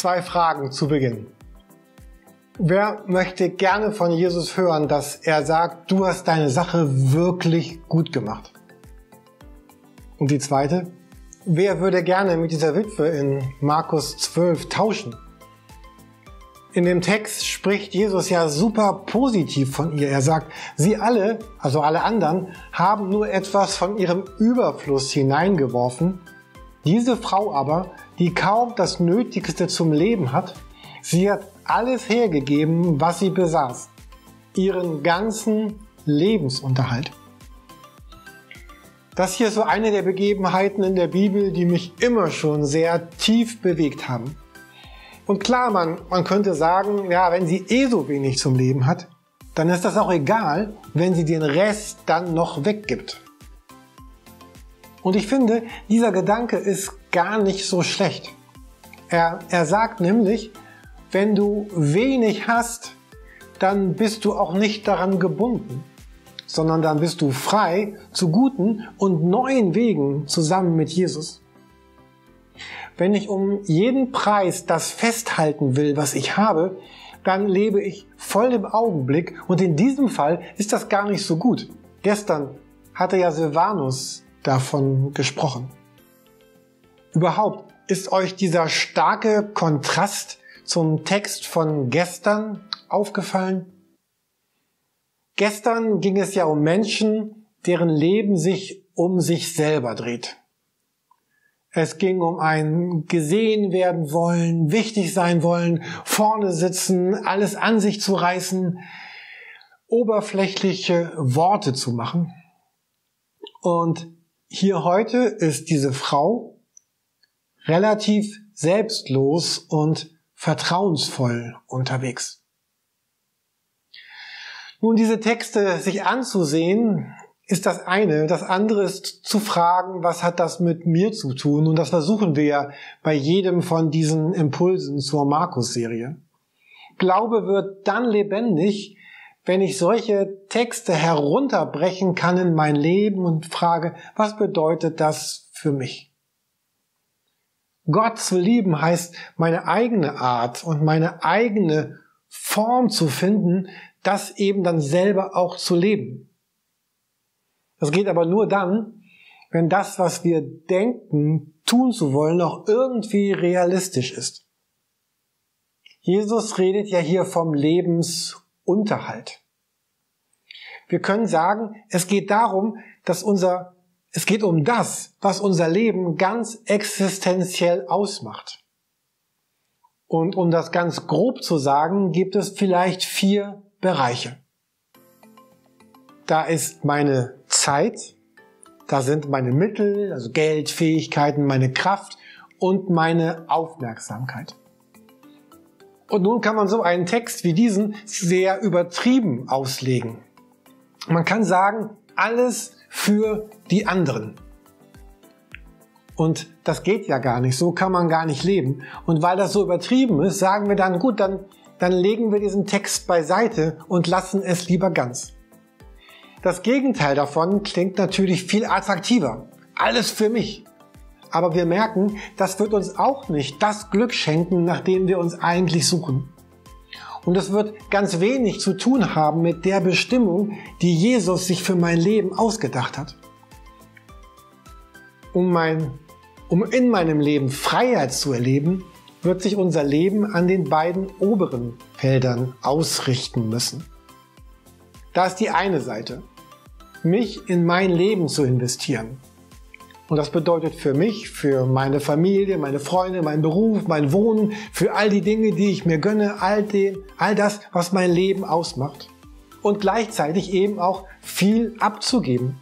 zwei Fragen zu Beginn. Wer möchte gerne von Jesus hören, dass er sagt, du hast deine Sache wirklich gut gemacht? Und die zweite, wer würde gerne mit dieser Witwe in Markus 12 tauschen? In dem Text spricht Jesus ja super positiv von ihr. Er sagt, sie alle, also alle anderen, haben nur etwas von ihrem Überfluss hineingeworfen. Diese Frau aber, die kaum das Nötigste zum Leben hat, sie hat alles hergegeben, was sie besaß. Ihren ganzen Lebensunterhalt. Das hier ist so eine der Begebenheiten in der Bibel, die mich immer schon sehr tief bewegt haben. Und klar, man, man könnte sagen, ja, wenn sie eh so wenig zum Leben hat, dann ist das auch egal, wenn sie den Rest dann noch weggibt. Und ich finde, dieser Gedanke ist gar nicht so schlecht. Er, er sagt nämlich, wenn du wenig hast, dann bist du auch nicht daran gebunden, sondern dann bist du frei zu guten und neuen Wegen zusammen mit Jesus wenn ich um jeden Preis das festhalten will, was ich habe, dann lebe ich voll im Augenblick und in diesem Fall ist das gar nicht so gut. Gestern hatte ja Silvanus davon gesprochen. Überhaupt ist euch dieser starke Kontrast zum Text von gestern aufgefallen? Gestern ging es ja um Menschen, deren Leben sich um sich selber dreht. Es ging um ein gesehen werden wollen, wichtig sein wollen, vorne sitzen, alles an sich zu reißen, oberflächliche Worte zu machen. Und hier heute ist diese Frau relativ selbstlos und vertrauensvoll unterwegs. Nun, diese Texte sich anzusehen, ist das eine. Das andere ist zu fragen, was hat das mit mir zu tun? Und das versuchen wir ja bei jedem von diesen Impulsen zur Markus-Serie. Glaube wird dann lebendig, wenn ich solche Texte herunterbrechen kann in mein Leben und frage, was bedeutet das für mich? Gott zu lieben heißt, meine eigene Art und meine eigene Form zu finden, das eben dann selber auch zu leben. Das geht aber nur dann, wenn das, was wir denken, tun zu wollen, auch irgendwie realistisch ist. Jesus redet ja hier vom Lebensunterhalt. Wir können sagen, es geht darum, dass unser, es geht um das, was unser Leben ganz existenziell ausmacht. Und um das ganz grob zu sagen, gibt es vielleicht vier Bereiche. Da ist meine Zeit, da sind meine Mittel, also Geld, Fähigkeiten, meine Kraft und meine Aufmerksamkeit. Und nun kann man so einen Text wie diesen sehr übertrieben auslegen. Man kann sagen, alles für die anderen. Und das geht ja gar nicht, so kann man gar nicht leben. Und weil das so übertrieben ist, sagen wir dann, gut, dann, dann legen wir diesen Text beiseite und lassen es lieber ganz. Das Gegenteil davon klingt natürlich viel attraktiver. Alles für mich. Aber wir merken, das wird uns auch nicht das Glück schenken, nach dem wir uns eigentlich suchen. Und es wird ganz wenig zu tun haben mit der Bestimmung, die Jesus sich für mein Leben ausgedacht hat. Um, mein, um in meinem Leben Freiheit zu erleben, wird sich unser Leben an den beiden oberen Feldern ausrichten müssen. Da ist die eine Seite mich in mein Leben zu investieren. Und das bedeutet für mich, für meine Familie, meine Freunde, meinen Beruf, mein Wohnen, für all die Dinge, die ich mir gönne, all, den, all das, was mein Leben ausmacht. Und gleichzeitig eben auch viel abzugeben.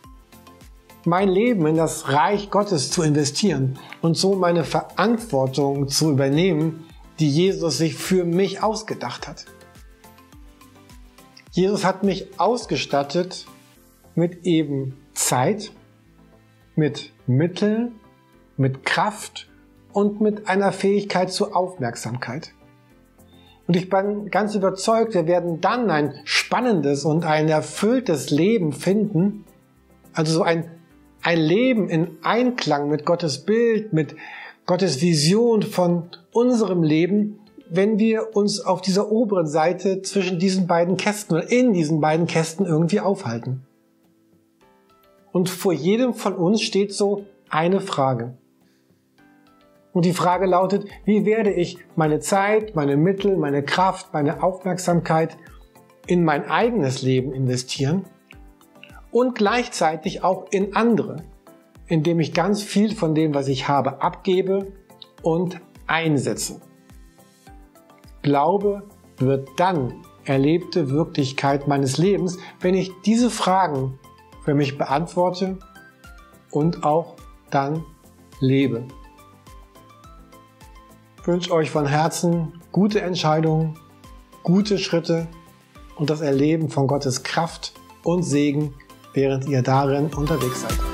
Mein Leben in das Reich Gottes zu investieren und so meine Verantwortung zu übernehmen, die Jesus sich für mich ausgedacht hat. Jesus hat mich ausgestattet mit eben Zeit, mit Mitteln, mit Kraft und mit einer Fähigkeit zur Aufmerksamkeit. Und ich bin ganz überzeugt, wir werden dann ein spannendes und ein erfülltes Leben finden, also so ein, ein Leben in Einklang mit Gottes Bild, mit Gottes Vision von unserem Leben, wenn wir uns auf dieser oberen Seite zwischen diesen beiden Kästen oder in diesen beiden Kästen irgendwie aufhalten. Und vor jedem von uns steht so eine Frage. Und die Frage lautet, wie werde ich meine Zeit, meine Mittel, meine Kraft, meine Aufmerksamkeit in mein eigenes Leben investieren und gleichzeitig auch in andere, indem ich ganz viel von dem, was ich habe, abgebe und einsetze. Glaube wird dann erlebte Wirklichkeit meines Lebens, wenn ich diese Fragen für mich beantworte und auch dann lebe. Ich wünsche euch von Herzen gute Entscheidungen, gute Schritte und das Erleben von Gottes Kraft und Segen, während ihr darin unterwegs seid.